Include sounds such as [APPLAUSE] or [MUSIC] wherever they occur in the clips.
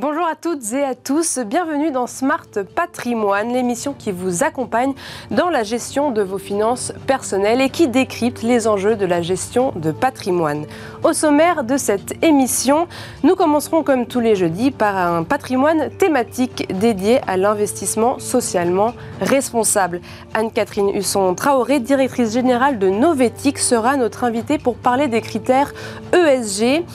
Bonjour à toutes et à tous, bienvenue dans Smart Patrimoine, l'émission qui vous accompagne dans la gestion de vos finances personnelles et qui décrypte les enjeux de la gestion de patrimoine. Au sommaire de cette émission, nous commencerons comme tous les jeudis par un patrimoine thématique dédié à l'investissement socialement responsable. Anne-Catherine Husson-Traoré, directrice générale de Novetic, sera notre invitée pour parler des critères ESG.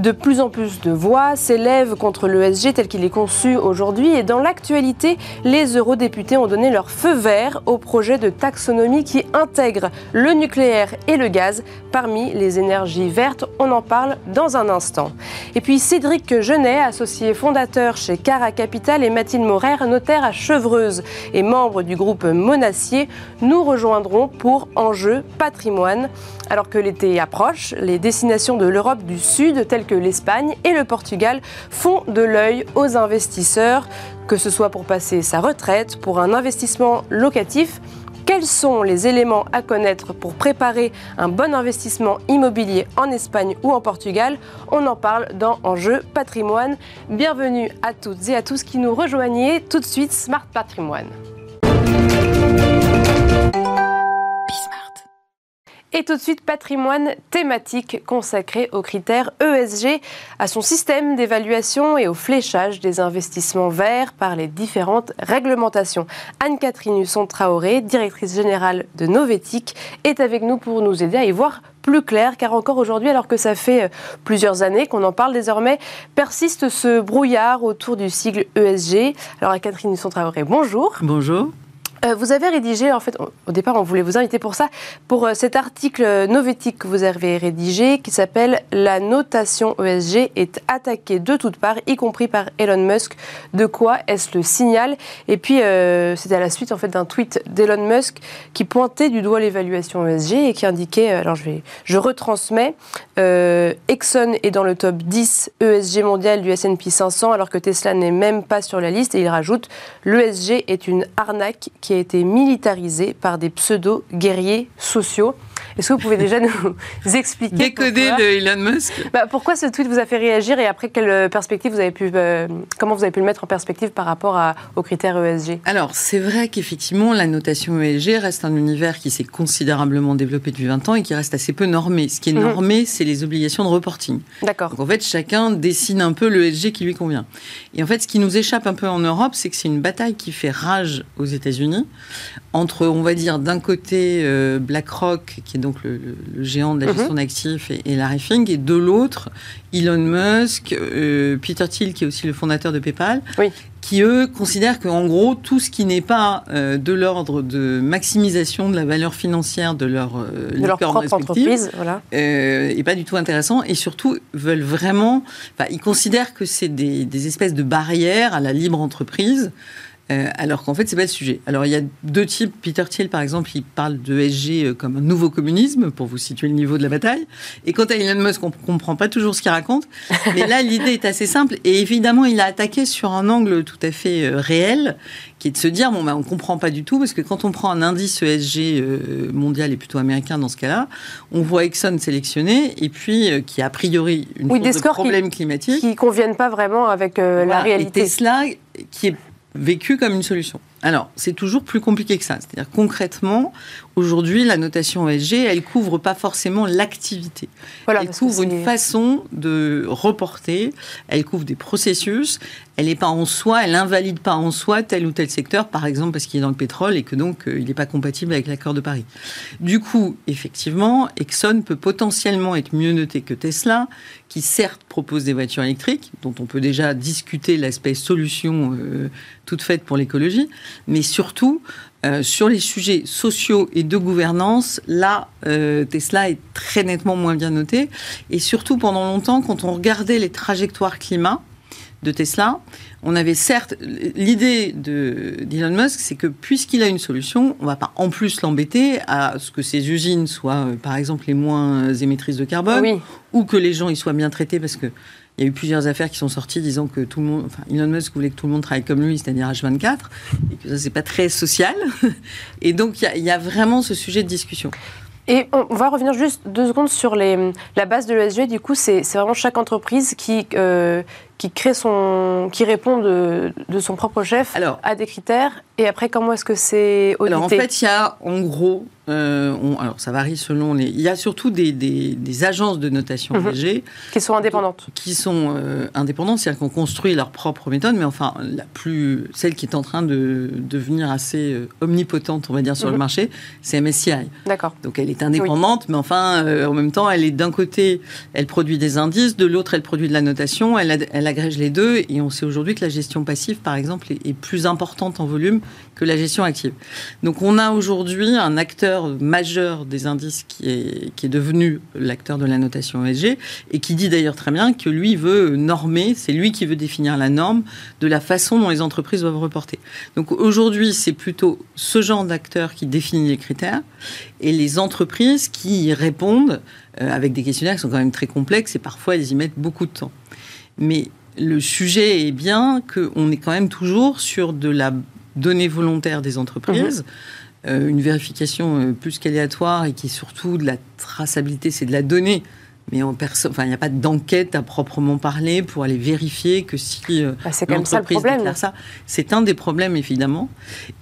De plus en plus de voix s'élèvent contre l'ESG tel qu'il est conçu aujourd'hui et dans l'actualité, les eurodéputés ont donné leur feu vert au projet de taxonomie qui intègre le nucléaire et le gaz parmi les énergies vertes. On en parle dans un instant. Et puis Cédric Genet, associé fondateur chez Cara Capital et Mathilde Morer, notaire à Chevreuse et membre du groupe Monacier, nous rejoindront pour Enjeu patrimoine. Alors que l'été approche, les destinations de l'Europe du Sud, telles que l'Espagne et le Portugal, font de l'œil aux investisseurs, que ce soit pour passer sa retraite, pour un investissement locatif. Quels sont les éléments à connaître pour préparer un bon investissement immobilier en Espagne ou en Portugal? On en parle dans Enjeu patrimoine. Bienvenue à toutes et à tous qui nous rejoignez. Tout de suite, Smart Patrimoine. Et tout de suite, patrimoine thématique consacré aux critères ESG, à son système d'évaluation et au fléchage des investissements verts par les différentes réglementations. Anne-Catherine Husson-Traoré, directrice générale de Novetic, est avec nous pour nous aider à y voir plus clair, car encore aujourd'hui, alors que ça fait euh, plusieurs années qu'on en parle désormais, persiste ce brouillard autour du sigle ESG. Alors, Anne-Catherine Husson-Traoré, bonjour. Bonjour. Euh, vous avez rédigé, en fait, au départ, on voulait vous inviter pour ça, pour euh, cet article novétique que vous avez rédigé, qui s'appelle La notation ESG est attaquée de toutes parts, y compris par Elon Musk. De quoi est-ce le signal? Et puis, euh, c'était à la suite, en fait, d'un tweet d'Elon Musk qui pointait du doigt l'évaluation ESG et qui indiquait, alors je vais, je retransmets, Exxon est dans le top 10 ESG mondial du S&P 500, alors que Tesla n'est même pas sur la liste. Et il rajoute, l'ESG est une arnaque qui qui a été militarisé par des pseudo-guerriers sociaux. Est-ce que vous pouvez déjà nous [LAUGHS] expliquer Décoder de Elon Musk bah, Pourquoi ce tweet vous a fait réagir et après quelle perspective vous avez pu, euh, comment vous avez pu le mettre en perspective par rapport à, aux critères ESG Alors, c'est vrai qu'effectivement, la notation ESG reste un univers qui s'est considérablement développé depuis 20 ans et qui reste assez peu normé. Ce qui est mhm. normé, c'est les obligations de reporting. D'accord. Donc en fait, chacun dessine un peu l'ESG qui lui convient. Et en fait, ce qui nous échappe un peu en Europe, c'est que c'est une bataille qui fait rage aux États-Unis entre, on va dire, d'un côté euh, BlackRock, qui est donc le, géant de la mhm. gestion d'actifs, et, Larry Fink, et de l'autre, Elon Musk, euh, Peter Thiel, qui est aussi le fondateur de PayPal, qui eux considèrent qu'en gros, tout ce qui n'est pas euh, de l'ordre de maximisation de la valeur financière de leur, de leur propre entreprise, voilà. est pas du tout intéressant, et surtout veulent vraiment, ils considèrent que c'est des, des espèces de barrières à la libre entreprise. Euh, alors qu'en fait, c'est pas le sujet. Alors, il y a deux types. Peter Thiel, par exemple, il parle de SG euh, comme un nouveau communisme, pour vous situer le niveau de la bataille. Et quant à Elon Musk, on comprend pas toujours ce qu'il raconte. [LAUGHS] Mais là, l'idée est assez simple. Et évidemment, il a attaqué sur un angle tout à fait euh, réel, qui est de se dire, bon, bah, on comprend pas du tout, parce que quand on prend un indice ESG mondial et plutôt américain dans ce cas-là, on voit Exxon sélectionné, et puis qui a a priori une oui, des de problème climatique. Qui conviennent pas vraiment avec la réalité. Et Tesla, qui est vécu comme une solution. Alors, c'est toujours plus compliqué que ça. C'est-à-dire concrètement, aujourd'hui, la notation ESG, elle couvre pas forcément l'activité. elle couvre une façon de reporter, elle couvre des processus, elle n'est pas en soi, elle invalide pas en soi tel ou tel secteur, par exemple parce qu'il est dans le pétrole et que donc euh, il n'est pas compatible avec l'accord de Paris. Du coup, effectivement, Exxon peut potentiellement être mieux noté que Tesla, qui certes propose des voitures électriques, dont on peut déjà discuter l'aspect solution euh, toute faite pour l'écologie, mais surtout euh, sur les sujets sociaux et de gouvernance, là, euh, Tesla est très nettement moins bien noté. Et surtout, pendant longtemps, quand on regardait les trajectoires climat de Tesla, on avait certes l'idée d'Elon Musk, c'est que puisqu'il a une solution, on ne va pas en plus l'embêter à ce que ses usines soient, euh, par exemple, les moins émettrices de carbone, ou que les gens y soient bien traités, parce que il y a eu plusieurs affaires qui sont sorties disant que tout le monde, enfin, Elon Musk voulait que tout le monde travaille comme lui, c'est-à-dire H24, et que ça, c'est pas très social. [LAUGHS] Et donc, il y, a vraiment ce sujet de discussion. Et on va revenir juste deux secondes sur les, la base de l'ESG. Du coup, c'est vraiment chaque entreprise qui, euh, qui crée son, qui répond de, son propre chef à des critères. Et après, comment est-ce que c'est audité Alors en fait, il y a en gros euh, alors ça varie selon les. Il y a surtout des, des, agences de notation mhm. qui sont indépendantes. Qui sont euh, indépendantes, c'est-à-dire qu'on construit leur propre méthode, mais enfin la plus celle qui est en train de devenir assez euh, omnipotente, on va dire, sur le mhm. marché, c'est MSCI. D'accord. Donc elle est indépendante, mais enfin en même temps, elle est d'un côté, elle produit des indices, de l'autre, elle produit de la notation, elle, elle agrège les deux, et on sait aujourd'hui que la gestion passive, par exemple, est plus importante en volume que la gestion active. Donc on a aujourd'hui un acteur majeur des indices qui est, qui est devenu l'acteur de la notation ESG et qui dit d'ailleurs très bien que lui veut normer, c'est lui qui veut définir la norme de la façon dont les entreprises doivent reporter. Donc aujourd'hui, c'est plutôt ce genre d'acteur qui définit les critères et les entreprises qui y répondent euh, avec des questionnaires qui sont quand même très complexes et parfois elles y mettent beaucoup de temps. Mais le sujet est bien qu'on est quand même toujours sur de la donnée volontaire des entreprises. Mhm. Euh, une vérification euh, plus qu'aléatoire et qui est surtout de la traçabilité, c'est de la donnée. Mais en enfin, il n'y a pas d'enquête à proprement parler pour aller vérifier que si euh, bah, l'entreprise déclare ça. C'est un des problèmes, évidemment.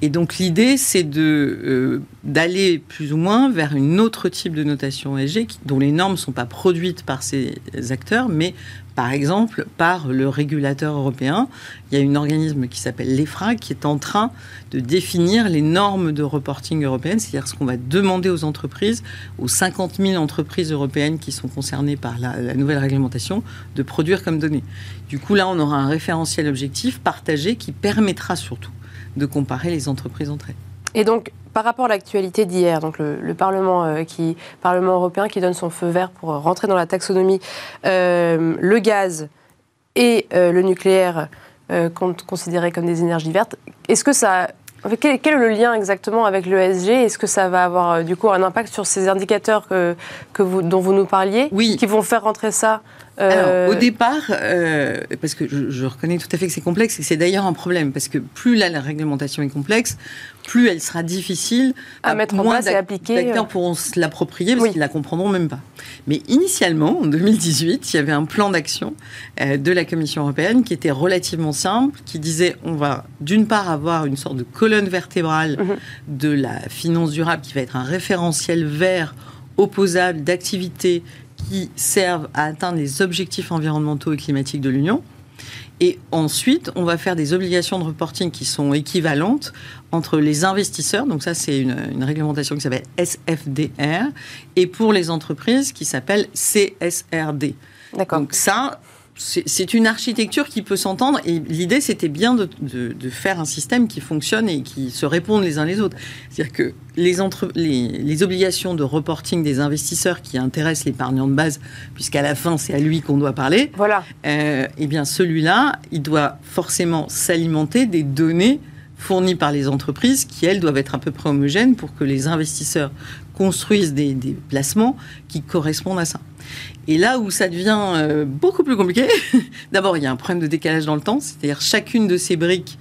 Et donc, l'idée, c'est de, d'aller plus ou moins vers une autre type de notation ESG dont les normes ne sont pas produites par ces acteurs, mais par exemple, par le régulateur européen. Il y a un organisme qui s'appelle l'EFRA qui est en train de définir les normes de reporting européennes, c'est-à-dire ce qu'on va demander aux entreprises, aux 50 000 entreprises européennes qui sont concernées par la, nouvelle réglementation, de produire comme données. Du coup, là, on aura un référentiel objectif partagé qui permettra surtout de comparer les entreprises entre elles. Et donc, par rapport à l'actualité d'hier, donc le, Parlement, euh, qui, Parlement européen qui donne son feu vert pour rentrer dans la taxonomie, euh, le gaz et euh, le nucléaire considérés comme des énergies vertes, est-ce que ça quel, est le lien exactement avec l'ESG Est-ce que ça va avoir du coup un impact sur ces indicateurs que, que vous, dont vous nous parliez, oui. qui vont faire rentrer ça alors, au départ, parce que je, reconnais tout à fait que c'est complexe, et c'est d'ailleurs un problème, parce que plus la réglementation est complexe, plus elle sera difficile à, mettre en place et appliquer. D'acteurs euh. pourront se l'approprier parce qu'ils la comprendront même pas. Mais initialement, en 2018, il y avait un plan d'action euh, de la Commission européenne qui était relativement simple, qui disait on va d'une part avoir une sorte de colonne vertébrale mhm. de la finance durable qui va être un référentiel vert opposable d'activités qui servent à atteindre les objectifs environnementaux et climatiques de l'Union. Et ensuite, on va faire des obligations de reporting qui sont équivalentes entre les investisseurs, donc ça c'est une, réglementation qui s'appelle SFDR, et pour les entreprises qui s'appelle CSRD. D'accord. Donc ça, c'est une architecture qui peut s'entendre et l'idée c'était bien de, faire un système qui fonctionne et qui se répondent les uns les autres. C'est-à-dire que les, entre, les, obligations de reporting des investisseurs qui intéressent l'épargnant de base, puisqu'à la fin c'est à lui qu'on doit parler, voilà. Euh, eh bien celui-là, il doit forcément s'alimenter des données fournies par les entreprises qui, elles, doivent être à peu près homogènes pour que les investisseurs construisent des placements qui correspondent à ça. Et là où ça devient euh, beaucoup plus compliqué, [LAUGHS] d'abord, il y a un problème de décalage dans le temps, c'est-à-dire chacune de ces briques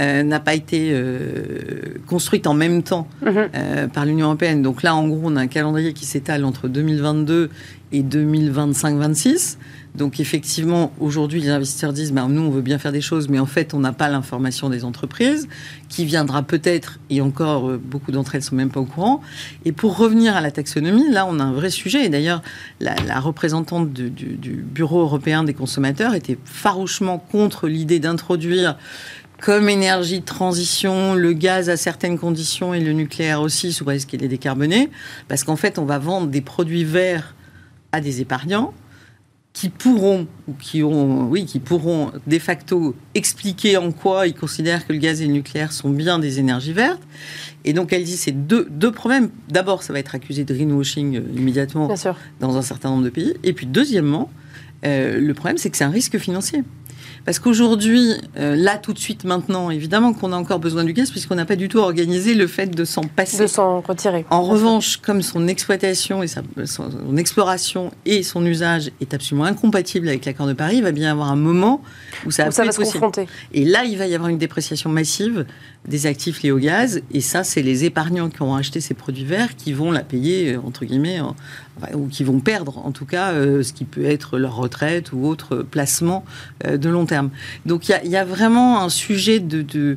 euh, n'a pas été euh, construite en même temps mhm. par l'Union européenne. Donc là, en gros, on a un calendrier qui s'étale entre 2022 et 2025-26. Donc effectivement, aujourd'hui, les investisseurs disent, ben, nous, on veut bien faire des choses, mais en fait, on n'a pas l'information des entreprises, qui viendra peut-être, et encore, euh, beaucoup d'entre elles ne sont même pas au courant. Et pour revenir à la taxonomie, là, on a un vrai sujet. Et d'ailleurs, la, représentante du, Bureau européen des consommateurs était farouchement contre l'idée d'introduire comme énergie de transition, le gaz à certaines conditions et le nucléaire aussi, sous ce qu'il est décarboné, parce qu'en fait, on va vendre des produits verts à des épargnants qui pourront, ou qui, ont, oui, qui pourront de facto expliquer en quoi ils considèrent que le gaz et le nucléaire sont bien des énergies vertes. Et donc elle dit c'est deux, deux problèmes. D'abord, ça va être accusé de greenwashing euh, immédiatement dans un certain nombre de pays. Et puis deuxièmement, euh, le problème c'est que c'est un risque financier. Parce qu'aujourd'hui, euh, là, tout de suite, maintenant, évidemment qu'on a encore besoin du gaz, puisqu'on n'a pas du tout organisé le fait de s'en passer. De s'en retirer. En revanche, comme son exploitation et son exploration et son usage est absolument incompatible avec l'accord de Paris, il va bien y avoir un moment où ça, va, se confronter. Et là, il va y avoir une dépréciation massive des actifs liés au gaz. Et ça, c'est les épargnants qui ont acheté ces produits verts qui vont la payer, entre guillemets, ou qui vont perdre, en tout cas, euh, ce qui peut être leur retraite ou autre placement euh, de long terme. Donc il y, a vraiment un sujet de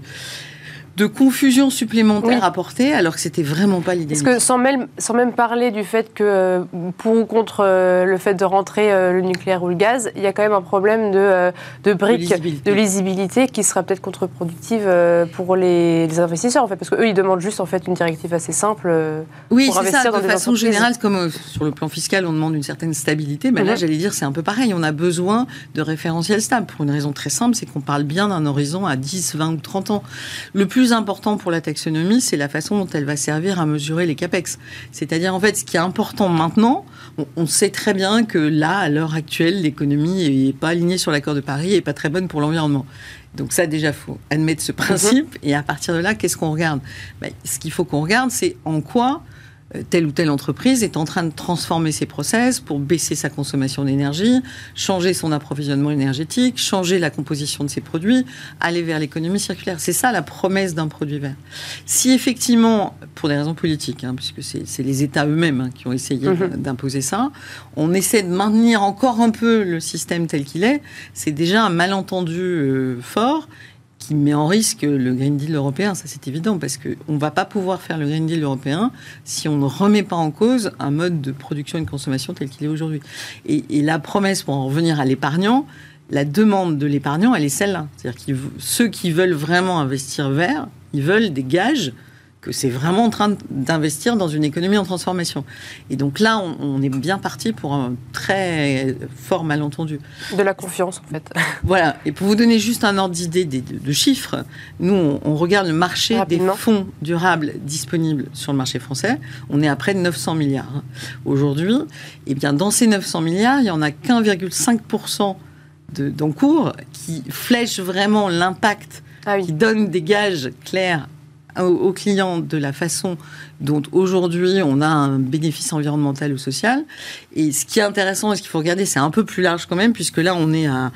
confusion supplémentaire à porter, alors que c'était vraiment pas l'idée. Parce que sans même, sans même parler du fait que euh, pour ou contre euh, le fait de rentrer euh, le nucléaire ou le gaz, il y a quand même un problème de, de briques, de lisibilité. qui sera peut-être contre-productive pour les, investisseurs en fait, parce qu'eux ils demandent juste en fait une directive assez simple. oui, c'est ça. De façon générale, comme sur le plan fiscal, on demande une certaine stabilité. Mais là, mhm. j'allais dire, c'est un peu pareil. On a besoin de référentiels stables pour une raison très simple, c'est qu'on parle bien d'un horizon à 10, 20 ou 30 ans. Le plus plus important pour la taxonomie, c'est la façon dont elle va servir à mesurer les capex. C'est-à-dire, en fait, ce qui est important maintenant, on, sait très bien que là, à l'heure actuelle, l'économie n'est pas alignée sur l'accord de Paris et pas très bonne pour l'environnement. Donc ça, déjà, faut admettre ce principe. Mhm. Et à partir de là, qu'est-ce qu'on regarde? Ben, Ce qu'il faut qu'on regarde, c'est en quoi telle ou telle entreprise est en train de transformer ses process pour baisser sa consommation d'énergie, changer son approvisionnement énergétique, changer la composition de ses produits, aller vers l'économie circulaire. C'est ça la promesse d'un produit vert. Si effectivement, pour des raisons politiques, hein, puisque c'est les États eux-mêmes hein, qui ont essayé mhm. d'imposer ça, on essaie de maintenir encore un peu le système tel qu'il est, c'est déjà un malentendu euh, fort qui met en risque le Green Deal européen, ça c'est évident, parce qu'on ne va pas pouvoir faire le Green Deal européen si on ne remet pas en cause un mode de production et de consommation tel qu'il est aujourd'hui. Et, la promesse, pour en revenir à l'épargnant, la demande de l'épargnant, elle est celle-là. C'est-à-dire que ceux qui veulent vraiment investir vert, ils veulent des gages que c'est vraiment en train d'investir dans une économie en transformation. Et donc là, on, est bien parti pour un très fort malentendu. De la confiance, en fait. [LAUGHS] Voilà. Et pour vous donner juste un ordre d'idée de, chiffres, nous, on, regarde le marché des fonds durables disponibles sur le marché français. On est à près de 900 milliards. Hein. Aujourd'hui, et eh bien, dans ces 900 milliards, il y en a qu'1,5% d'encours qui flèche vraiment l'impact, ah qui donne des gages clairs aux clients de la façon dont aujourd'hui on a un bénéfice environnemental ou social. Et ce qui est intéressant et ce qu'il faut regarder, c'est un peu plus large quand même, puisque là on est à,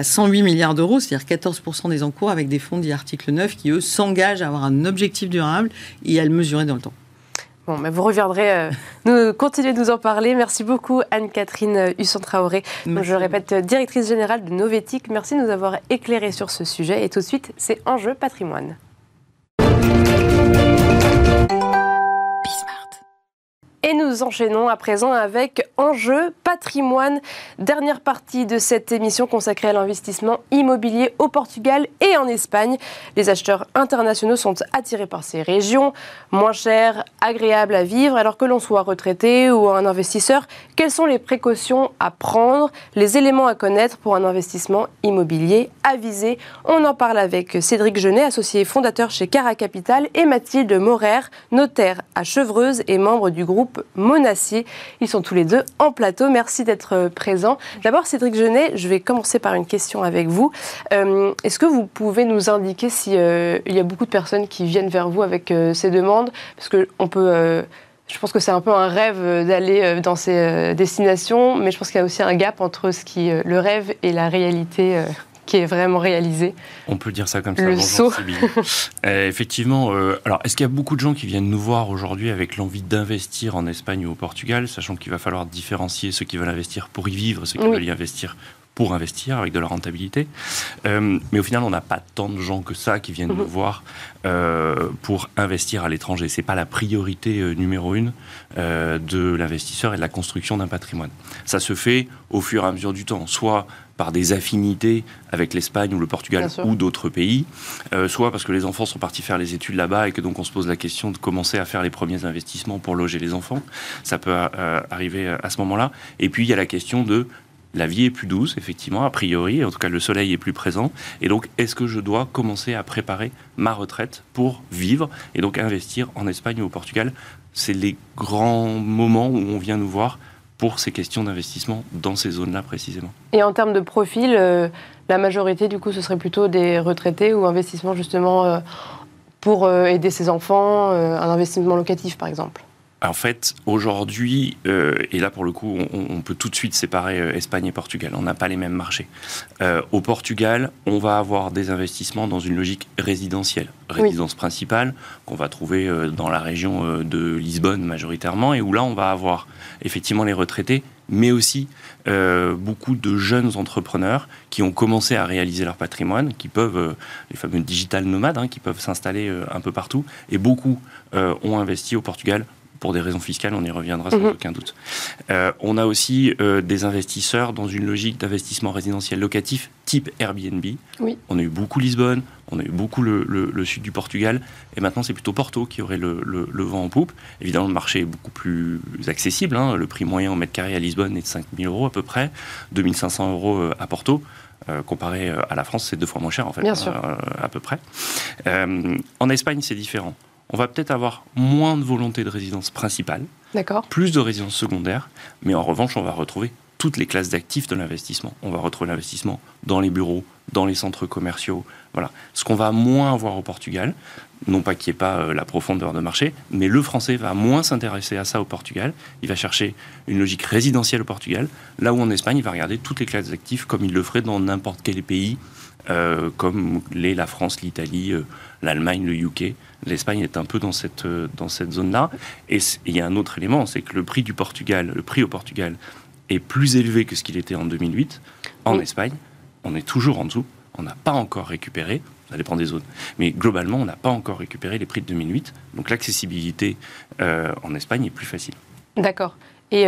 108 milliards d'euros, c'est-à-dire 14% des encours avec des fonds dits article 9 qui, eux, s'engagent à avoir un objectif durable et à le mesurer dans le temps. Bon, mais vous reviendrez euh, [LAUGHS] nous continuer de nous en parler. Merci beaucoup Anne-Catherine Husson-Traoré. Je répète, directrice générale de Novetic. Merci de nous avoir éclairé sur ce sujet. Et tout de suite, c'est Enjeu patrimoine. Nous enchaînons à présent avec Enjeu patrimoine, dernière partie de cette émission consacrée à l'investissement immobilier au Portugal et en Espagne. Les acheteurs internationaux sont attirés par ces régions, moins chères, agréables à vivre, alors que l'on soit retraité ou un investisseur. Quelles sont les précautions à prendre, les éléments à connaître pour un investissement immobilier avisé? On en parle avec Cédric Genet, associé fondateur chez Cara Capital, et Mathilde Morer, notaire à Chevreuse et membre du groupe Monacier. Ils sont tous les deux en plateau. Merci d'être euh, présents. D'abord, Cédric Genet, je vais commencer par une question avec vous. Euh, est-ce que vous pouvez nous indiquer s'il euh, y a beaucoup de personnes qui viennent vers vous avec ces demandes? Parce qu'on peut... je pense que c'est un peu un rêve d'aller dans ces destinations, mais je pense qu'il y a aussi un gap entre ce qui le rêve et la réalité qui est vraiment réalisé. On peut dire ça comme ça. Le saut. [LAUGHS] Euh, effectivement, euh, alors est-ce qu'il y a beaucoup de gens qui viennent nous voir aujourd'hui avec l'envie d'investir en Espagne ou au Portugal, sachant qu'il va falloir différencier ceux qui veulent investir pour y vivre, ceux qui veulent y investir pour investir avec de la rentabilité? Euh, mais au final, on n'a pas tant de gens que ça qui viennent nous mhm. voir pour investir à l'étranger. C'est pas la priorité numéro une de l'investisseur et de la construction d'un patrimoine. Ça se fait au fur et à mesure du temps. Soit par des affinités avec l'Espagne ou le Portugal ou d'autres pays, euh, soit parce que les enfants sont partis faire les études là-bas et que donc on se pose la question de commencer à faire les premiers investissements pour loger les enfants. Ça peut euh, arriver à ce moment-là. Et puis il y a la question de la vie est plus douce, effectivement, a priori, en tout cas le soleil est plus présent. Et donc, est-ce que je dois commencer à préparer ma retraite pour vivre et donc investir en Espagne ou au Portugal? C'est les grands moments où on vient nous voir pour ces questions d'investissement dans ces zones-là précisément. Et en termes de profil, euh, la majorité du coup ce serait plutôt des retraités ou investissement justement euh, pour euh, aider ses enfants, un investissement locatif par exemple en fait, aujourd'hui, euh, et là pour le coup, on, peut tout de suite séparer euh, Espagne et Portugal. On n'a pas les mêmes marchés. Euh, au Portugal, on va avoir des investissements dans une logique résidentielle, résidence principale, qu'on va trouver dans la région de Lisbonne majoritairement, et où là, on va avoir effectivement les retraités, mais aussi beaucoup de jeunes entrepreneurs qui ont commencé à réaliser leur patrimoine, qui peuvent, les fameux digital nomades, hein, qui peuvent s'installer un peu partout, et beaucoup ont investi au Portugal pour des raisons fiscales, on y reviendra sans mhm. aucun doute. Euh, on a aussi euh, des investisseurs dans une logique d'investissement résidentiel locatif type Airbnb. Oui. On a eu beaucoup Lisbonne, on a eu beaucoup le, sud du Portugal, et maintenant c'est plutôt Porto qui aurait le, vent en poupe. Évidemment, le marché est beaucoup plus accessible. Hein. Le prix moyen au mètre carré à Lisbonne est de 5 000 euros à peu près, 2500 euros euh, à Porto. comparé à la France, c'est deux fois moins cher en fait, Bien sûr. à peu près. en Espagne, c'est différent on va peut-être avoir moins de volonté de résidence principale, plus de résidence secondaire, mais en revanche, on va retrouver toutes les classes d'actifs de l'investissement. On va retrouver l'investissement dans les bureaux, dans les centres commerciaux. Voilà. Ce qu'on va moins avoir au Portugal, non pas qu'il n'y ait pas euh, la profondeur de marché, mais le français va moins s'intéresser à ça au Portugal. Il va chercher une logique résidentielle au Portugal, là où en Espagne, il va regarder toutes les classes d'actifs comme il le ferait dans n'importe quel pays, euh, comme les la France, l'Italie, euh, l'Allemagne, le UK. L'Espagne est un peu dans cette, euh, dans cette zone-là. Et il y a un autre élément, c'est que le prix du Portugal, le prix au Portugal est plus élevé que ce qu'il était en 2008. En Espagne, on est toujours en dessous. On n'a pas encore récupéré, ça dépend des zones, mais globalement, on n'a pas encore récupéré les prix de 2008. Donc l'accessibilité en Espagne est plus facile. D'accord. Et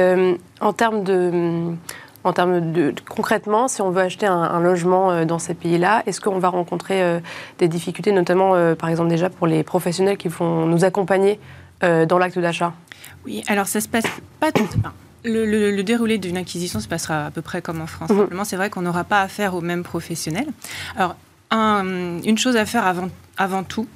en termes de en termes de, concrètement, si on veut acheter un, logement euh, dans ces pays-là, est-ce qu'on va rencontrer euh, des difficultés, notamment euh, par exemple déjà pour les professionnels qui vont nous accompagner dans l'acte d'achat? Oui, alors ça se passe pas tout. le, le, déroulé d'une acquisition se passera à peu près comme en France. Simplement, c'est vrai qu'on n'aura pas affaire aux mêmes professionnels. Alors, une chose à faire avant, avant tout,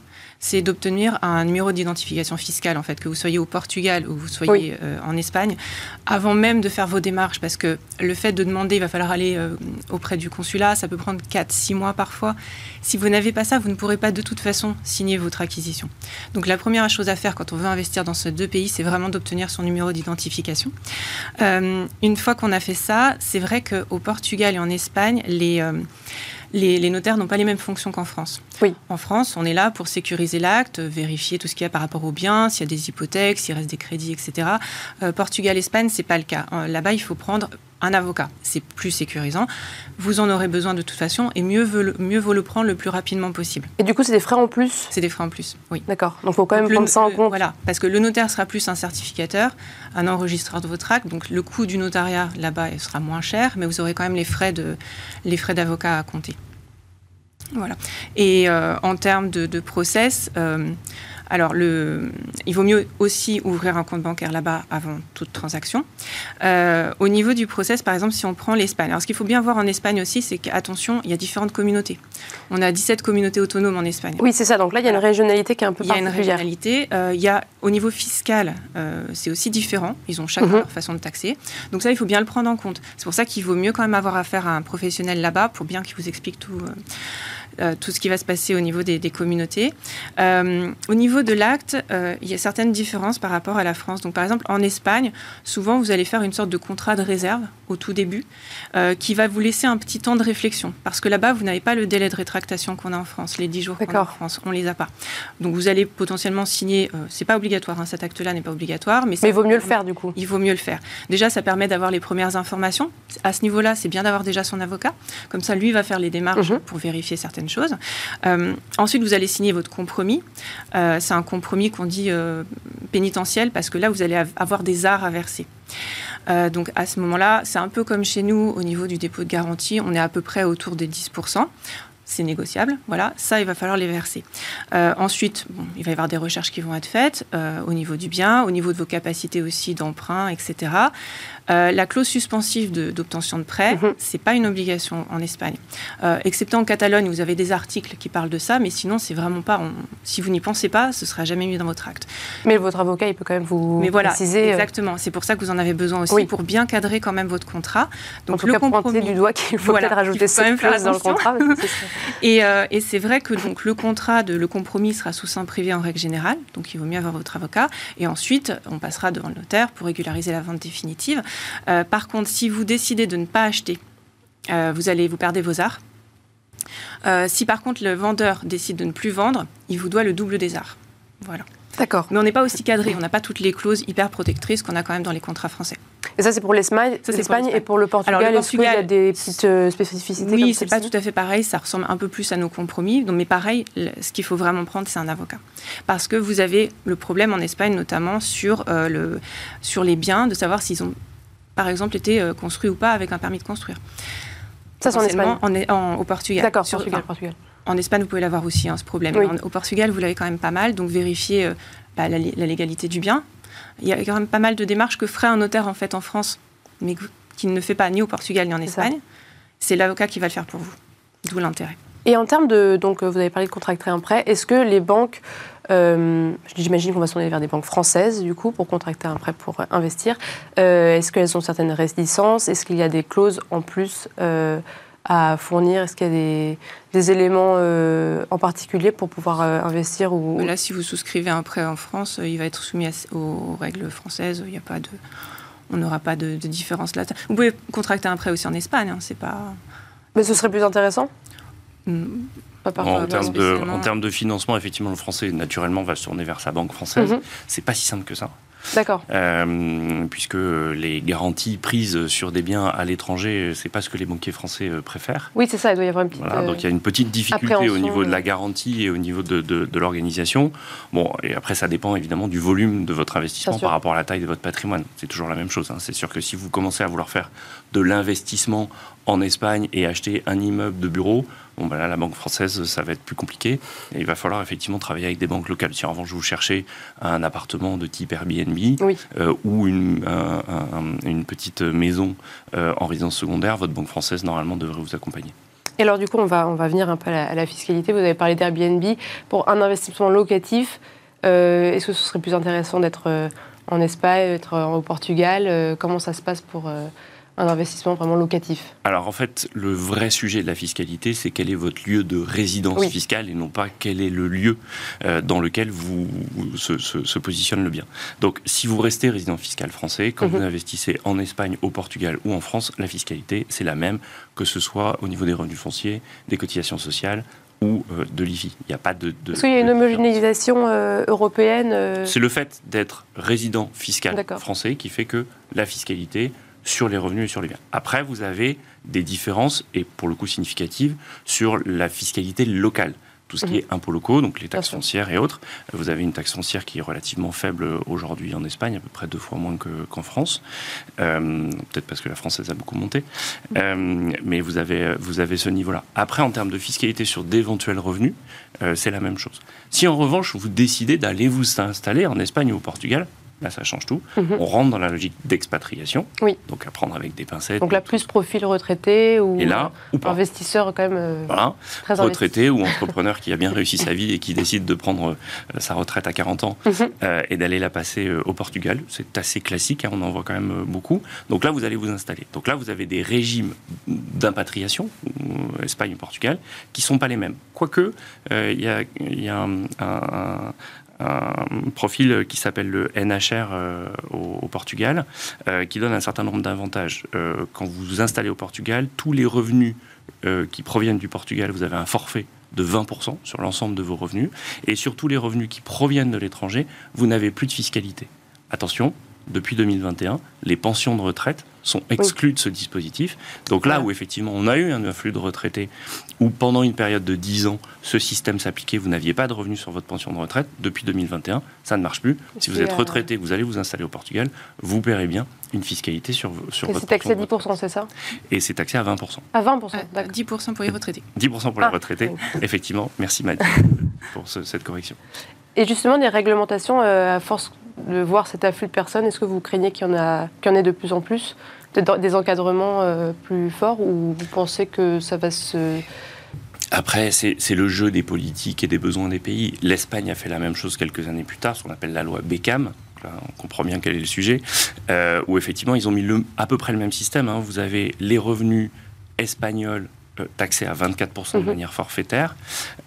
c'est d'obtenir un numéro d'identification fiscale, en fait, que vous soyez au Portugal ou vous soyez euh, en Espagne, avant même de faire vos démarches, parce que le fait de demander, il va falloir aller euh, auprès du consulat, ça peut prendre 4-6 mois parfois. Si vous n'avez pas ça, vous ne pourrez pas de toute façon signer votre acquisition. Donc la première chose à faire quand on veut investir dans ces deux pays, c'est vraiment d'obtenir son numéro d'identification. Euh, une fois qu'on a fait ça, c'est vrai qu'au Portugal et en Espagne, les les, notaires n'ont pas les mêmes fonctions qu'en France. Oui. En France, on est là pour sécuriser l'acte, vérifier tout ce qu'il y a par rapport aux biens, s'il y a des hypothèques, s'il reste des crédits, etc. Euh, Portugal, Espagne, c'est pas le cas. Euh, là-bas, il faut prendre un avocat. C'est plus sécurisant. Vous en aurez besoin de toute façon et mieux vaut le, mieux vaut le prendre le plus rapidement possible. Et du coup, c'est des frais en plus? C'est des frais en plus, oui. D'accord. Donc, il faut quand même prendre ça en compte. Voilà, parce que le notaire sera plus un certificateur, un enregistreur de votre acte. Donc, le coût du notariat là-bas sera moins cher, mais vous aurez quand même les frais de les frais d'avocat à compter. Voilà. Et euh, en termes de, de process, euh, alors, le, il vaut mieux aussi ouvrir un compte bancaire là-bas avant toute transaction. Euh, au niveau du process, par exemple, si on prend l'Espagne, alors ce qu'il faut bien voir en Espagne aussi, c'est qu'attention, il y a différentes communautés. On a 17 communautés autonomes en Espagne. Oui, c'est ça. Donc là, il y a une régionalité qui est un peu particulière. Il y a une régionalité. Euh, il y a, au niveau fiscal, euh, c'est aussi différent. Ils ont chacun mhm. leur façon de taxer. Donc ça, il faut bien le prendre en compte. C'est pour ça qu'il vaut mieux quand même avoir affaire à un professionnel là-bas pour bien qu'il vous explique tout. Tout ce qui va se passer au niveau des, des communautés. au niveau de l'acte, euh, il y a certaines différences par rapport à la France. Donc, par exemple, en Espagne, souvent, vous allez faire une sorte de contrat de réserve au tout début, euh, qui va vous laisser un petit temps de réflexion. Parce que là-bas, vous n'avez pas le délai de rétractation qu'on a en France, les 10 jours qu'on a en France, on les a pas. Donc, vous allez potentiellement signer, euh, c'est pas obligatoire, hein, cet acte-là n'est pas obligatoire, mais, mais il vaut mieux le faire du coup. Il vaut mieux le faire. Déjà, ça permet d'avoir les premières informations. À ce niveau-là, c'est bien d'avoir déjà son avocat. Comme ça, lui va faire les démarches mhm. pour vérifier certaines choses. ensuite, vous allez signer votre compromis. c'est un compromis qu'on dit euh, pénitentiel parce que là, vous allez avoir des arts à verser. Euh, donc à ce moment-là, c'est un peu comme chez nous au niveau du dépôt de garantie, on est à peu près autour des 10% c'est négociable. Voilà, ça, il va falloir les verser. Euh, ensuite, il va y avoir des recherches qui vont être faites au niveau du bien, au niveau de vos capacités aussi d'emprunt, etc. Euh, la clause suspensive d'obtention de, prêt, ce mhm. c'est pas une obligation en Espagne. Euh, excepté en Catalogne, vous avez des articles qui parlent de ça, mais sinon, c'est vraiment pas. si vous n'y pensez pas, ce sera jamais mis dans votre acte. Mais votre avocat, il peut quand même vous mais voilà, préciser. Euh, exactement. C'est pour ça que vous en avez besoin aussi pour bien cadrer quand même votre contrat. Donc en tout le cas, compromis, du doigt qu'il faut peut-être rajouter cette clause dans le contrat. [LAUGHS] Et, euh, et c'est vrai que donc, le contrat, de, le compromis sera sous sein privé en règle générale, donc il vaut mieux avoir votre avocat. Et ensuite, on passera devant le notaire pour régulariser la vente définitive. Euh, par contre, si vous décidez de ne pas acheter, euh, vous allez vous perdre vos arts. si par contre le vendeur décide de ne plus vendre, il vous doit le double des arts. Voilà. D'accord. Mais on n'est pas aussi cadré, on n'a pas toutes les clauses hyper protectrices qu'on a quand même dans les contrats français. Et ça, c'est pour l'Espagne et pour le Portugal. Alors, le Portugal, il y a des petites euh, spécificités Oui, c'est pas tout à fait pareil. Ça ressemble un peu plus à nos compromis. Donc, mais pareil, ce qu'il faut vraiment prendre, c'est un avocat. Parce que vous avez le problème en Espagne, notamment sur, euh, le, sur les biens, de savoir s'ils ont, par exemple, été euh, construits ou pas avec un permis de construire. Ça, c'est en Espagne en, Au Portugal. D'accord, Portugal, Portugal. En Espagne, vous pouvez l'avoir aussi, hein, ce problème. au Portugal, vous l'avez quand même pas mal. Donc, vérifiez bah, la, légalité du bien. Il y a quand même pas mal de démarches que ferait un notaire en fait en France, mais qu'il ne fait pas ni au Portugal ni en Espagne. C'est l'avocat qui va le faire pour vous. D'où l'intérêt. Et en termes de, donc vous avez parlé de contracter un prêt, est-ce que les banques, euh, j'imagine qu'on va se tourner vers des banques françaises du coup pour contracter un prêt pour investir, euh, est-ce qu'elles ont certaines réticences? Est-ce qu'il y a des clauses en plus euh, à fournir? Est-ce qu'il y a des, éléments euh, en particulier pour pouvoir euh, investir ou... Là, si vous souscrivez un prêt en France, euh, il va être soumis aux règles françaises. Il n'y a pas de, on n'aura pas de, différence là. Vous pouvez contracter un prêt aussi en Espagne. Hein, c'est pas. Mais ce serait plus intéressant? Hmm. en, termes de, en, termes de, financement, effectivement, le français, naturellement, va se tourner vers sa banque française. Ce mhm. C'est pas si simple que ça. D'accord. Euh, puisque les garanties prises sur des biens à l'étranger, c'est pas ce que les banquiers français euh, préfèrent. Oui, c'est ça, il doit y avoir une petite. Voilà, donc il y a une petite difficulté au niveau de la garantie et au niveau de, de, l'organisation. Bon, et après, ça dépend évidemment du volume de votre investissement par rapport à la taille de votre patrimoine. C'est toujours la même chose. Hein. C'est sûr que si vous commencez à vouloir faire de l'investissement en Espagne et acheter un immeuble de bureau, bon ben là la banque française ça va être plus compliqué et il va falloir effectivement travailler avec des banques locales. Si en revanche vous cherchez un appartement de type Airbnb euh, ou une, une, petite maison euh, en résidence secondaire, votre banque française normalement devrait vous accompagner. Et alors du coup on va, on va venir un peu à la, fiscalité. Vous avez parlé d'Airbnb. Pour un investissement locatif, euh, est-ce que ce serait plus intéressant d'être en Espagne, d'être au Portugal Comment ça se passe pour un investissement vraiment locatif Alors en fait, le vrai sujet de la fiscalité, c'est quel est votre lieu de résidence fiscale et non pas quel est le lieu euh, dans lequel vous, se, positionne le bien. Donc si vous restez résident fiscal français, quand vous mhm. investissez en Espagne, au Portugal ou en France, la fiscalité, c'est la même, que ce soit au niveau des revenus fonciers, des cotisations sociales, ou euh, de l'IFI. Il n'y a pas de. Est-ce qu'il y a une homogénéisation euh, européenne C'est le fait d'être résident fiscal français qui fait que la fiscalité sur les revenus et sur les biens. Après, vous avez des différences, et pour le coup significatives, sur la fiscalité locale. Tout ce qui mhm. est impôts locaux, donc les taxes foncières et autres. Vous avez une taxe foncière qui est relativement faible aujourd'hui en Espagne, à peu près deux fois moins qu'en France. Euh, peut-être parce que la française a beaucoup monté. Mhm. Euh, mais vous avez, vous avez ce niveau-là. Après, en termes de fiscalité sur d'éventuels revenus, euh, c'est la même chose. Si en revanche, vous décidez d'aller vous installer en Espagne ou au Portugal, Là, ça change tout. Mhm. On rentre dans la logique d'expatriation. Oui. Donc à prendre avec des pincettes. Donc là, plus profil retraité ou, et là, ou investisseur quand même. Euh, voilà. retraité ou entrepreneur qui a bien réussi sa vie et qui décide de prendre euh, sa retraite à 40 ans mhm. euh, et d'aller la passer au Portugal. C'est assez classique, hein, on en voit quand même beaucoup. Donc là, vous allez vous installer. Donc là, vous avez des régimes d'impatriation, Espagne ou Portugal, qui sont pas les mêmes. Quoique, il y a, y a un un profil qui s'appelle le NHR euh, au, Portugal, euh, qui donne un certain nombre d'avantages. Euh, quand vous vous installez au Portugal, tous les revenus qui proviennent du Portugal, vous avez un forfait de 20% sur l'ensemble de vos revenus. Et sur tous les revenus qui proviennent de l'étranger, vous n'avez plus de fiscalité. Attention, depuis 2021, les pensions de retraite sont exclues de ce dispositif. Donc là où effectivement on a eu un afflux de retraités, où pendant une période de 10 ans, ce système s'appliquait, vous n'aviez pas de revenus sur votre pension de retraite, depuis 2021, ça ne marche plus. Si vous êtes euh, retraité, vous allez vous installer au Portugal, vous paierez bien une fiscalité sur, sur Et c'est taxé à 10%, c'est ça? Et c'est taxé à 20%. À 20%, d'accord. 10% pour les retraités. 10% pour les ah, retraités, [LAUGHS] effectivement. Merci Maddy pour cette correction. Et justement, des réglementations, euh, à force de voir cet afflux de personnes, est-ce que vous craignez qu'il y, en y en ait de plus en plus Des encadrements euh, plus forts ou vous pensez que ça va se... Après, c'est, le jeu des politiques et des besoins des pays. L'Espagne a fait la même chose quelques années plus tard, ce qu'on appelle la loi Beckham. on comprend bien quel est le sujet. Euh, où effectivement, ils ont mis à peu près le même système. Hein. Vous avez les revenus espagnols taxé à 24% de mhm. manière forfaitaire,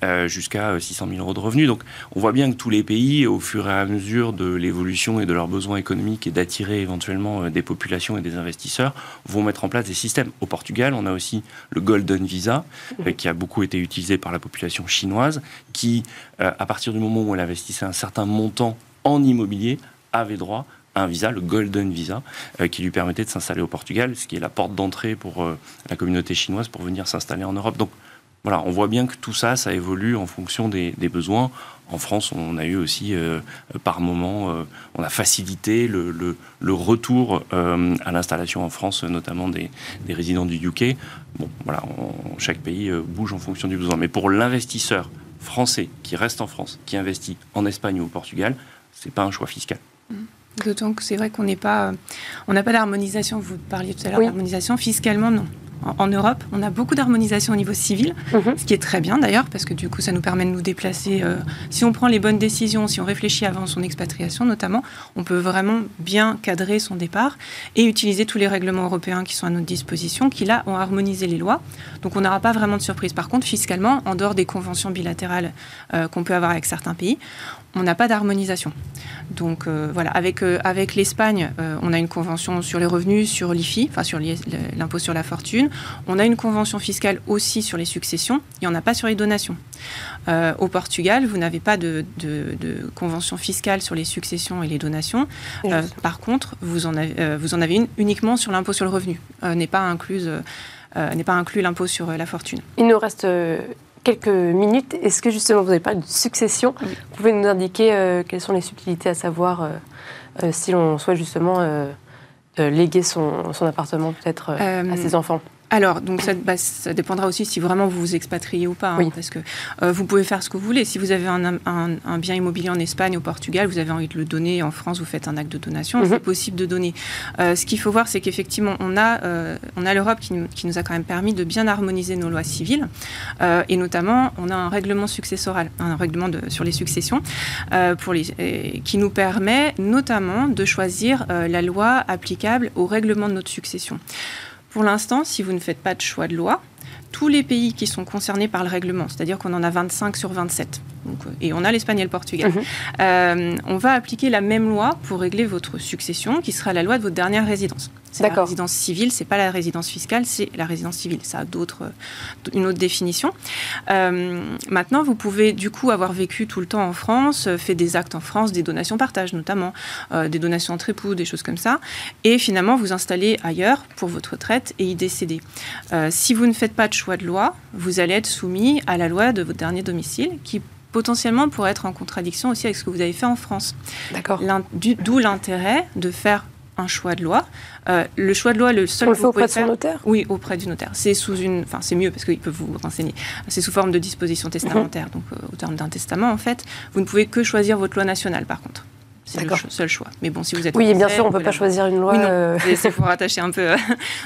euh, jusqu'à 600 000 euros de revenus. Donc on voit bien que tous les pays, au fur et à mesure de l'évolution et de leurs besoins économiques et d'attirer éventuellement des populations et des investisseurs, vont mettre en place des systèmes. Au Portugal, on a aussi le Golden Visa, mhm. qui a beaucoup été utilisé par la population chinoise, qui, à partir du moment où elle investissait un certain montant en immobilier, avait droit un visa, le Golden Visa, euh, qui lui permettait de s'installer au Portugal, ce qui est la porte d'entrée pour euh, la communauté chinoise pour venir s'installer en Europe. Donc voilà, on voit bien que tout ça, ça évolue en fonction des, besoins. En France, on a eu aussi, euh, par moment, on a facilité le, retour à l'installation en France, notamment des, résidents du UK. Bon, voilà, chaque pays bouge en fonction du besoin. Mais pour l'investisseur français qui reste en France, qui investit en Espagne ou au Portugal, c'est pas un choix fiscal. Mmh. D'autant que c'est vrai qu'on n'est pas, on n'a pas d'harmonisation. Vous parliez tout à l'heure d'harmonisation fiscalement, non en, Europe. On a beaucoup d'harmonisation au niveau civil, mhm. ce qui est très bien d'ailleurs, parce que du coup, ça nous permet de nous déplacer. Euh, si on prend les bonnes décisions, si on réfléchit avant son expatriation notamment, on peut vraiment bien cadrer son départ et utiliser tous les règlements européens qui sont à notre disposition, qui là ont harmonisé les lois. Donc on n'aura pas vraiment de surprise. Par contre, fiscalement, en dehors des conventions bilatérales euh, qu'on peut avoir avec certains pays, on n'a pas d'harmonisation. Donc euh, voilà, avec, avec l'Espagne, on a une convention sur les revenus, sur l'IFI, enfin sur l'impôt sur la fortune. On a une convention fiscale aussi sur les successions, il n'y en a pas sur les donations. Euh, au Portugal, vous n'avez pas de, convention fiscale sur les successions et les donations. Euh, par contre, vous en avez, euh, vous en avez une uniquement sur l'impôt sur le revenu. n'est pas incluse n'est pas inclus l'impôt sur la fortune. Il nous reste quelques minutes. Est-ce que justement vous avez parlé de succession Vous pouvez nous indiquer quelles sont les subtilités à savoir si l'on souhaite justement léguer son, son appartement peut-être à ses enfants? Alors, donc bah, ça, dépendra aussi si vraiment vous vous expatriez ou pas, hein, parce que euh, vous pouvez faire ce que vous voulez. Si vous avez un, bien immobilier en Espagne, au Portugal, vous avez envie de le donner en France, vous faites un acte de donation, mhm. c'est possible de donner. Euh, ce qu'il faut voir, c'est qu'effectivement, on a, euh, on a l'Europe qui, nous a quand même permis de bien harmoniser nos lois civiles, et notamment, on a un règlement successoral, un règlement de, sur les successions, pour les, qui nous permet notamment de choisir la loi applicable au règlement de notre succession. Pour l'instant, si vous ne faites pas de choix de loi, tous les pays qui sont concernés par le règlement, c'est-à-dire qu'on en a 25 sur 27, euh, et on a l'Espagne et le Portugal, mhm. euh, on va appliquer la même loi pour régler votre succession, qui sera la loi de votre dernière résidence. C'est la résidence civile, c'est pas la résidence fiscale, c'est la résidence civile. Ça a d'autres, une autre définition. Euh, maintenant, vous pouvez du coup avoir vécu tout le temps en France, fait des actes en France, des donations partage notamment, des donations entre époux, des choses comme ça, et finalement vous installer ailleurs pour votre retraite et y décéder. si vous ne faites pas de choix de loi, vous allez être soumis à la loi de votre dernier domicile qui potentiellement pourrait être en contradiction aussi avec ce que vous avez fait en France. D'accord. D'où l'intérêt de faire un choix de loi. Euh, le choix de loi, le seul. On le fait auprès de son notaire? Oui, auprès du notaire. C'est sous une. Enfin, c'est mieux parce qu'il peut vous renseigner. C'est sous forme de disposition testamentaire, donc euh, au terme d'un testament, en fait. Vous ne pouvez que choisir votre loi nationale, par contre. C'est le seul choix. Mais bon, si vous êtes. Oui, bien sûr, on ne peut pas choisir une loi. Oui. Euh... C'est pour rattacher un peu.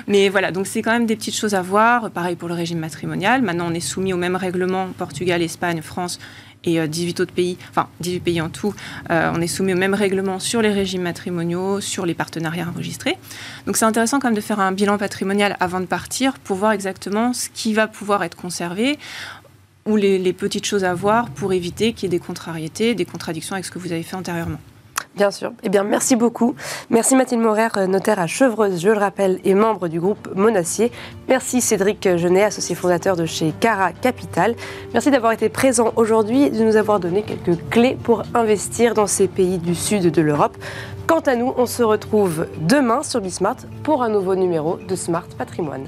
Mais voilà, donc c'est quand même des petites choses à voir. Pareil pour le régime matrimonial. Maintenant, on est soumis au même règlement Portugal, Espagne, France et 18 euh, autres pays, enfin 18 pays en tout, euh, on est soumis au même règlement sur les régimes matrimoniaux, sur les partenariats enregistrés. Donc c'est intéressant quand même de faire un bilan patrimonial avant de partir pour voir exactement ce qui va pouvoir être conservé ou les, les petites choses à voir pour éviter qu'il y ait des contrariétés, des contradictions avec ce que vous avez fait antérieurement. Bien sûr. Eh bien, merci beaucoup. Merci Mathilde Morer, notaire à Chevreuse, je le rappelle, et membre du groupe Monacier. Merci Cédric Genet, associé fondateur de chez Cara Capital. Merci d'avoir été présent aujourd'hui, de nous avoir donné quelques clés pour investir dans ces pays du sud de l'Europe. Quant à nous, on se retrouve demain sur Bismart pour un nouveau numéro de Smart Patrimoine.